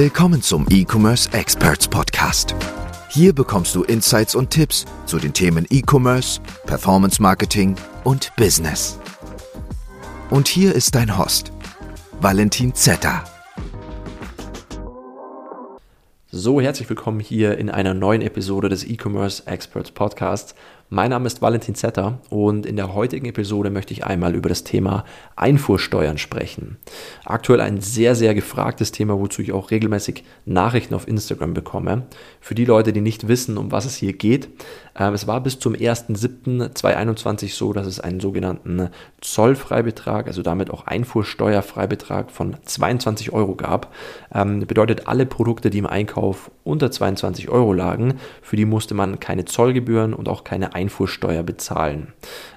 Willkommen zum E-Commerce Experts Podcast. Hier bekommst du Insights und Tipps zu den Themen E-Commerce, Performance Marketing und Business. Und hier ist dein Host, Valentin Zetter. So, herzlich willkommen hier in einer neuen Episode des E-Commerce Experts Podcasts. Mein Name ist Valentin Zetter und in der heutigen Episode möchte ich einmal über das Thema Einfuhrsteuern sprechen. Aktuell ein sehr, sehr gefragtes Thema, wozu ich auch regelmäßig Nachrichten auf Instagram bekomme. Für die Leute, die nicht wissen, um was es hier geht, ähm, es war bis zum 1.7.2021 so, dass es einen sogenannten Zollfreibetrag, also damit auch Einfuhrsteuerfreibetrag von 22 Euro gab. Ähm, bedeutet, alle Produkte, die im Einkauf unter 22 Euro lagen, für die musste man keine Zollgebühren und auch keine Einfuhrsteuer bezahlen.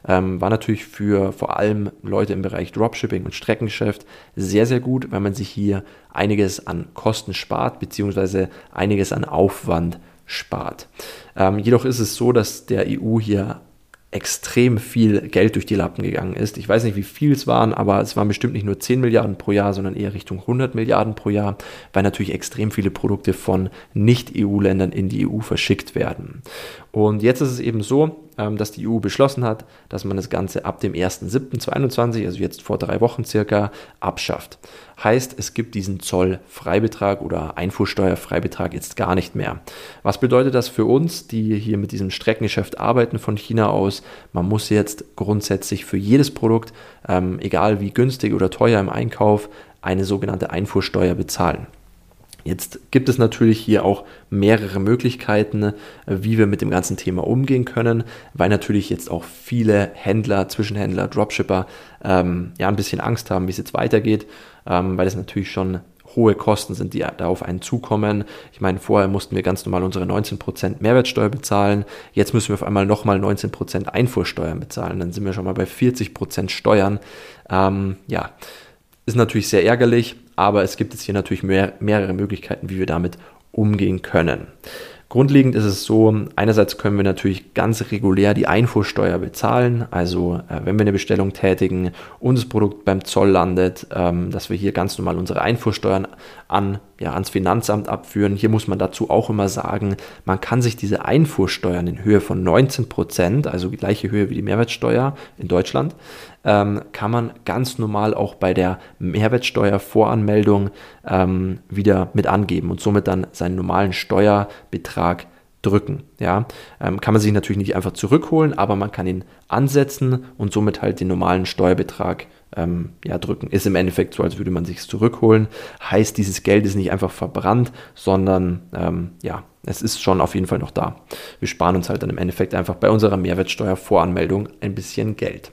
Ähm, war natürlich für vor allem Leute im Bereich Dropshipping und Streckengeschäft sehr, sehr gut, weil man sich hier einiges an Kosten spart, beziehungsweise einiges an Aufwand spart. Ähm, jedoch ist es so, dass der EU hier extrem viel Geld durch die Lappen gegangen ist. Ich weiß nicht, wie viel es waren, aber es waren bestimmt nicht nur 10 Milliarden pro Jahr, sondern eher Richtung 100 Milliarden pro Jahr, weil natürlich extrem viele Produkte von Nicht-EU-Ländern in die EU verschickt werden. Und jetzt ist es eben so, ähm, dass die EU beschlossen hat, dass man das Ganze ab dem 1.7.2021, also jetzt vor drei Wochen circa, abschafft. Heißt, es gibt diesen Zollfreibetrag oder Einfuhrsteuerfreibetrag jetzt gar nicht mehr. Was bedeutet das für uns, die hier mit diesem Streckengeschäft arbeiten von China aus? Man muss jetzt grundsätzlich für jedes Produkt, ähm, egal wie günstig oder teuer im Einkauf, eine sogenannte Einfuhrsteuer bezahlen. Jetzt gibt es natürlich hier auch mehrere Möglichkeiten, äh, wie wir mit dem ganzen Thema umgehen können, weil natürlich jetzt auch viele Händler, Zwischenhändler, Dropshipper ähm, ja ein bisschen Angst haben, wie es jetzt weitergeht, ähm, weil es natürlich schon hohe Kosten sind, die da auf einen zukommen. Ich meine, vorher mussten wir ganz normal unsere 19% Mehrwertsteuer bezahlen. Jetzt müssen wir auf einmal nochmal 19% Einfuhrsteuern bezahlen. Dann sind wir schon mal bei 40% Steuern. Ähm, ja, ist natürlich sehr ärgerlich, aber es gibt jetzt hier natürlich mehr, mehrere Möglichkeiten, wie wir damit umgehen können. Grundlegend ist es so, einerseits können wir natürlich ganz regulär die Einfuhrsteuer bezahlen, also äh, wenn wir eine Bestellung tätigen und das Produkt beim Zoll landet, ähm, dass wir hier ganz normal unsere Einfuhrsteuern an, ja, ans Finanzamt abführen. Hier muss man dazu auch immer sagen, man kann sich diese Einfuhrsteuern in Höhe von 19 Prozent, also die gleiche Höhe wie die Mehrwertsteuer in Deutschland, ähm, kann man ganz normal auch bei der Mehrwertsteuervoranmeldung ähm, wieder mit angeben und somit dann seinen normalen Steuerbetrag drücken. Ja, ähm, kann man sich natürlich nicht einfach zurückholen, aber man kann ihn ansetzen und somit halt den normalen Steuerbetrag ähm, ja, drücken. Ist im Endeffekt so, als würde man sich zurückholen. Heißt, dieses Geld ist nicht einfach verbrannt, sondern ähm, ja, es ist schon auf jeden Fall noch da. Wir sparen uns halt dann im Endeffekt einfach bei unserer Mehrwertsteuervoranmeldung ein bisschen Geld.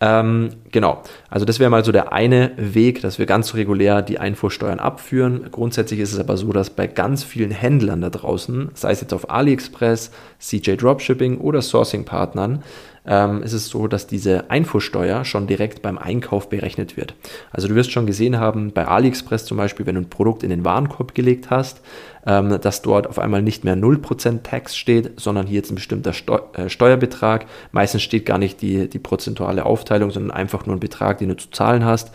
Ähm, genau, also das wäre mal so der eine Weg, dass wir ganz regulär die Einfuhrsteuern abführen. Grundsätzlich ist es aber so, dass bei ganz vielen Händlern da draußen, sei es jetzt auf AliExpress, CJ Dropshipping oder Sourcing-Partnern, ähm, ist es so, dass diese Einfuhrsteuer schon direkt beim Einkauf berechnet wird. Also du wirst schon gesehen haben, bei AliExpress zum Beispiel, wenn du ein Produkt in den Warenkorb gelegt hast, ähm, dass dort auf einmal nicht mehr 0% Tax steht, sondern hier jetzt ein bestimmter Steu äh, Steuerbetrag. Meistens steht gar nicht die, die prozentuale Aufteilung, sondern einfach nur ein Betrag, den du zu zahlen hast.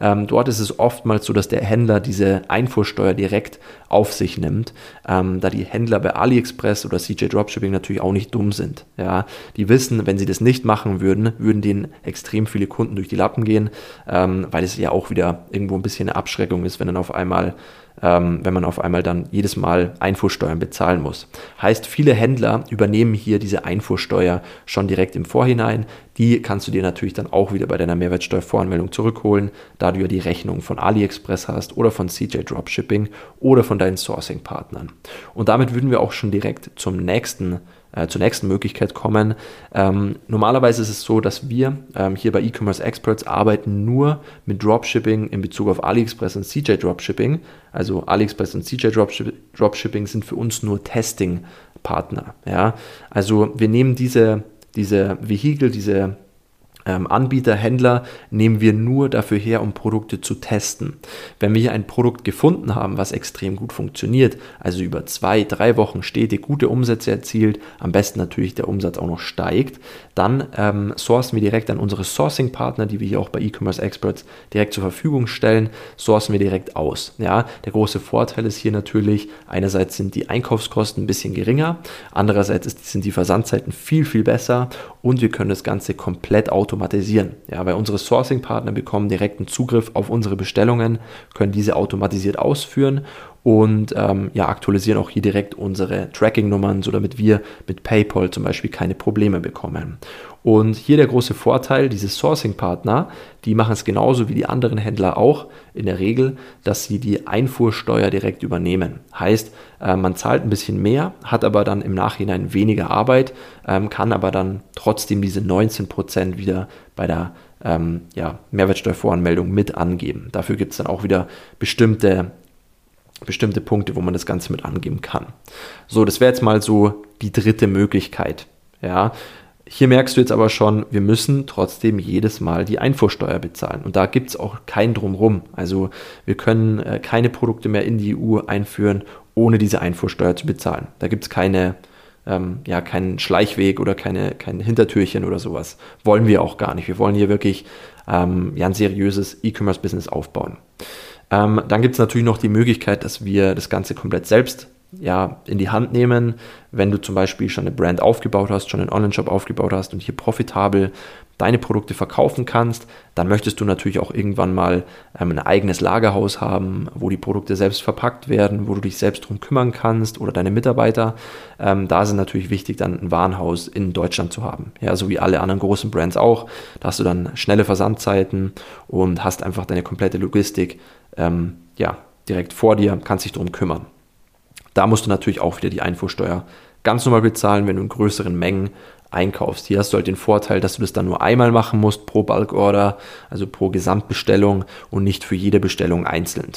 Ähm, dort ist es oftmals so, dass der Händler diese Einfuhrsteuer direkt auf sich nimmt, ähm, da die Händler bei AliExpress oder CJ Dropshipping natürlich auch nicht dumm sind. Ja, die wissen, wenn sie das nicht machen würden, würden denen extrem viele Kunden durch die Lappen gehen, ähm, weil es ja auch wieder irgendwo ein bisschen eine Abschreckung ist, wenn dann auf einmal ähm, wenn man auf einmal dann jedes Mal Einfuhrsteuern bezahlen muss. Heißt, viele Händler übernehmen hier diese Einfuhrsteuer schon direkt im Vorhinein. Die kannst du dir natürlich dann auch wieder bei deiner Mehrwertsteuervoranmeldung zurückholen, da du ja die Rechnung von AliExpress hast oder von CJ Dropshipping oder von deinen Sourcing-Partnern. Und damit würden wir auch schon direkt zum nächsten äh, zur nächsten Möglichkeit kommen. Ähm, normalerweise ist es so, dass wir ähm, hier bei E-Commerce Experts arbeiten nur mit Dropshipping in Bezug auf AliExpress und CJ Dropshipping. Also AliExpress und CJ Dropshipping sind für uns nur Testing-Partner. Ja? Also wir nehmen diese, diese Vehikel, diese Anbieter, Händler nehmen wir nur dafür her, um Produkte zu testen. Wenn wir hier ein Produkt gefunden haben, was extrem gut funktioniert, also über zwei, drei Wochen stetig gute Umsätze erzielt, am besten natürlich der Umsatz auch noch steigt, dann ähm, sourcen wir direkt an unsere Sourcing-Partner, die wir hier auch bei E-Commerce Experts direkt zur Verfügung stellen, sourcen wir direkt aus. Ja, der große Vorteil ist hier natürlich, einerseits sind die Einkaufskosten ein bisschen geringer, andererseits sind die Versandzeiten viel, viel besser und wir können das Ganze komplett automatisch automatisieren. Ja, weil unsere Sourcing-Partner bekommen direkten Zugriff auf unsere Bestellungen, können diese automatisiert ausführen und ähm, ja, aktualisieren auch hier direkt unsere Tracking-Nummern, so damit wir mit PayPal zum Beispiel keine Probleme bekommen. Und hier der große Vorteil, diese Sourcing-Partner, die machen es genauso wie die anderen Händler auch in der Regel, dass sie die Einfuhrsteuer direkt übernehmen. Heißt, äh, man zahlt ein bisschen mehr, hat aber dann im Nachhinein weniger Arbeit, ähm, kann aber dann trotzdem diese 19% wieder bei der ähm, ja, Mehrwertsteuervoranmeldung mit angeben. Dafür gibt es dann auch wieder bestimmte bestimmte Punkte, wo man das Ganze mit angeben kann. So, das wäre jetzt mal so die dritte Möglichkeit. Ja, hier merkst du jetzt aber schon, wir müssen trotzdem jedes Mal die Einfuhrsteuer bezahlen. Und da gibt es auch kein Drumrum. Also wir können äh, keine Produkte mehr in die EU einführen, ohne diese Einfuhrsteuer zu bezahlen. Da gibt es keine, ähm, ja, keinen Schleichweg oder keine, kein Hintertürchen oder sowas. Wollen wir auch gar nicht. Wir wollen hier wirklich ähm, ja, ein seriöses E-Commerce-Business aufbauen. Ähm, dann gibt es natürlich noch die Möglichkeit, dass wir das Ganze komplett selbst ja, in die Hand nehmen, wenn du zum Beispiel schon eine Brand aufgebaut hast, schon einen Online-Shop aufgebaut hast und hier profitabel deine Produkte verkaufen kannst, dann möchtest du natürlich auch irgendwann mal ähm, ein eigenes Lagerhaus haben, wo die Produkte selbst verpackt werden, wo du dich selbst drum kümmern kannst oder deine Mitarbeiter. Ähm, da ist es natürlich wichtig, dann ein Warenhaus in Deutschland zu haben. Ja, so wie alle anderen großen Brands auch. Da hast du dann schnelle Versandzeiten und hast einfach deine komplette Logistik ähm, ja, direkt vor dir, kannst dich darum kümmern. Da musst du natürlich auch wieder die Einfuhrsteuer ganz normal bezahlen, wenn du in größeren Mengen einkaufst. Hier hast du halt den Vorteil, dass du das dann nur einmal machen musst pro Bulk-Order, also pro Gesamtbestellung und nicht für jede Bestellung einzeln.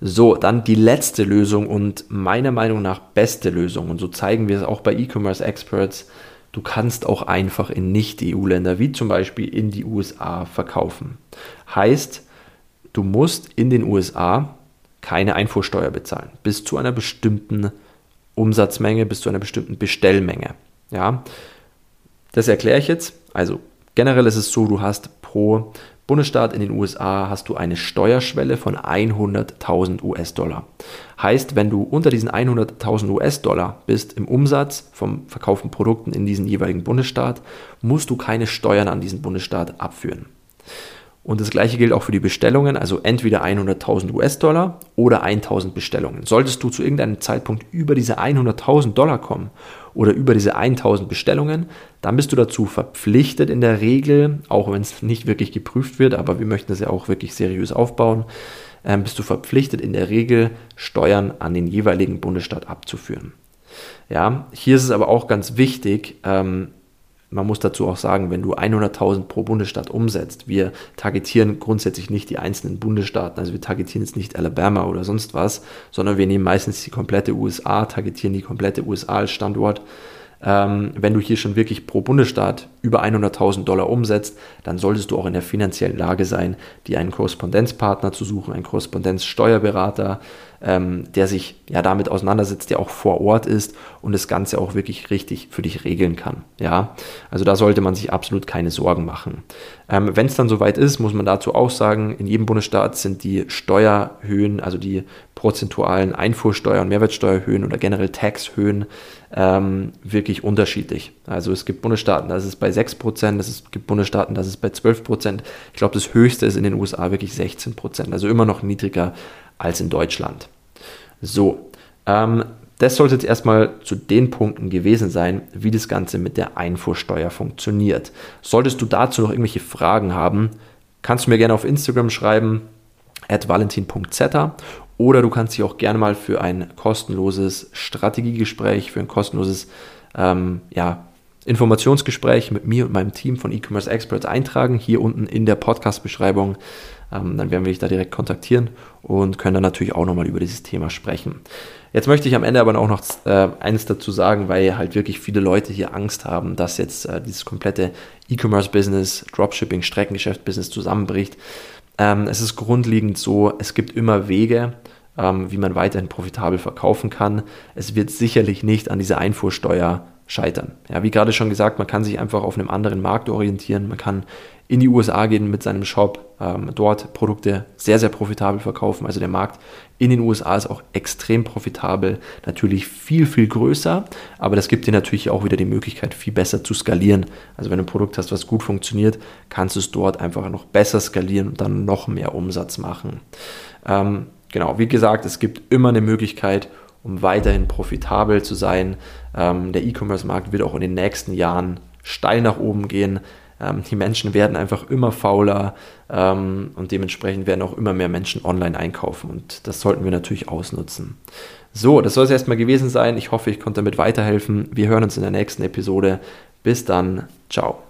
So, dann die letzte Lösung und meiner Meinung nach beste Lösung. Und so zeigen wir es auch bei E-Commerce Experts. Du kannst auch einfach in Nicht-EU-Länder, wie zum Beispiel in die USA, verkaufen. Heißt, du musst in den USA keine Einfuhrsteuer bezahlen, bis zu einer bestimmten Umsatzmenge, bis zu einer bestimmten Bestellmenge. Ja, das erkläre ich jetzt. Also generell ist es so, du hast pro Bundesstaat in den USA hast du eine Steuerschwelle von 100.000 US-Dollar. Heißt, wenn du unter diesen 100.000 US-Dollar bist im Umsatz vom verkauften Produkten in diesem jeweiligen Bundesstaat, musst du keine Steuern an diesen Bundesstaat abführen. Und das gleiche gilt auch für die Bestellungen, also entweder 100.000 US-Dollar oder 1.000 Bestellungen. Solltest du zu irgendeinem Zeitpunkt über diese 100.000 Dollar kommen oder über diese 1.000 Bestellungen, dann bist du dazu verpflichtet in der Regel, auch wenn es nicht wirklich geprüft wird, aber wir möchten das ja auch wirklich seriös aufbauen, äh, bist du verpflichtet in der Regel Steuern an den jeweiligen Bundesstaat abzuführen. Ja, hier ist es aber auch ganz wichtig, ähm, man muss dazu auch sagen, wenn du 100.000 pro Bundesstaat umsetzt, wir targetieren grundsätzlich nicht die einzelnen Bundesstaaten, also wir targetieren jetzt nicht Alabama oder sonst was, sondern wir nehmen meistens die komplette USA, targetieren die komplette USA als Standort. Ähm, wenn du hier schon wirklich pro Bundesstaat über 100.000 Dollar umsetzt, dann solltest du auch in der finanziellen Lage sein, dir einen Korrespondenzpartner zu suchen, einen Korrespondenzsteuerberater, ähm, der sich ja damit auseinandersetzt, der auch vor Ort ist und das Ganze auch wirklich richtig für dich regeln kann. Ja, also da sollte man sich absolut keine Sorgen machen. Ähm, Wenn es dann soweit ist, muss man dazu auch sagen, in jedem Bundesstaat sind die Steuerhöhen, also die prozentualen Einfuhrsteuer- und Mehrwertsteuerhöhen oder generell Taxhöhen ähm, wirklich unterschiedlich. Also es gibt Bundesstaaten, da ist bei 6%, es gibt Bundesstaaten, da ist bei 12%. Ich glaube, das höchste ist in den USA wirklich 16%, also immer noch niedriger als in Deutschland. So, ähm, das sollte jetzt erstmal zu den Punkten gewesen sein, wie das Ganze mit der Einfuhrsteuer funktioniert. Solltest du dazu noch irgendwelche Fragen haben, kannst du mir gerne auf Instagram schreiben, at valentin.zeta oder du kannst dich auch gerne mal für ein kostenloses Strategiegespräch, für ein kostenloses ähm, ja, Informationsgespräch mit mir und meinem Team von E-Commerce Experts eintragen, hier unten in der Podcast-Beschreibung. Ähm, dann werden wir dich da direkt kontaktieren und können dann natürlich auch nochmal über dieses Thema sprechen. Jetzt möchte ich am Ende aber auch noch äh, eines dazu sagen, weil halt wirklich viele Leute hier Angst haben, dass jetzt äh, dieses komplette E-Commerce-Business, Dropshipping, Streckengeschäft-Business zusammenbricht. Ähm, es ist grundlegend so, es gibt immer Wege, ähm, wie man weiterhin profitabel verkaufen kann. Es wird sicherlich nicht an dieser Einfuhrsteuer scheitern. Ja, wie gerade schon gesagt, man kann sich einfach auf einem anderen Markt orientieren. Man kann in die USA gehen mit seinem Shop, ähm, dort Produkte sehr, sehr profitabel verkaufen. Also der Markt in den USA ist auch extrem profitabel, natürlich viel, viel größer, aber das gibt dir natürlich auch wieder die Möglichkeit, viel besser zu skalieren. Also wenn du ein Produkt hast, was gut funktioniert, kannst du es dort einfach noch besser skalieren und dann noch mehr Umsatz machen. Ähm, genau, wie gesagt, es gibt immer eine Möglichkeit, um weiterhin profitabel zu sein. Ähm, der E-Commerce-Markt wird auch in den nächsten Jahren steil nach oben gehen. Ähm, die Menschen werden einfach immer fauler ähm, und dementsprechend werden auch immer mehr Menschen online einkaufen und das sollten wir natürlich ausnutzen. So, das soll es erstmal gewesen sein. Ich hoffe, ich konnte damit weiterhelfen. Wir hören uns in der nächsten Episode. Bis dann. Ciao.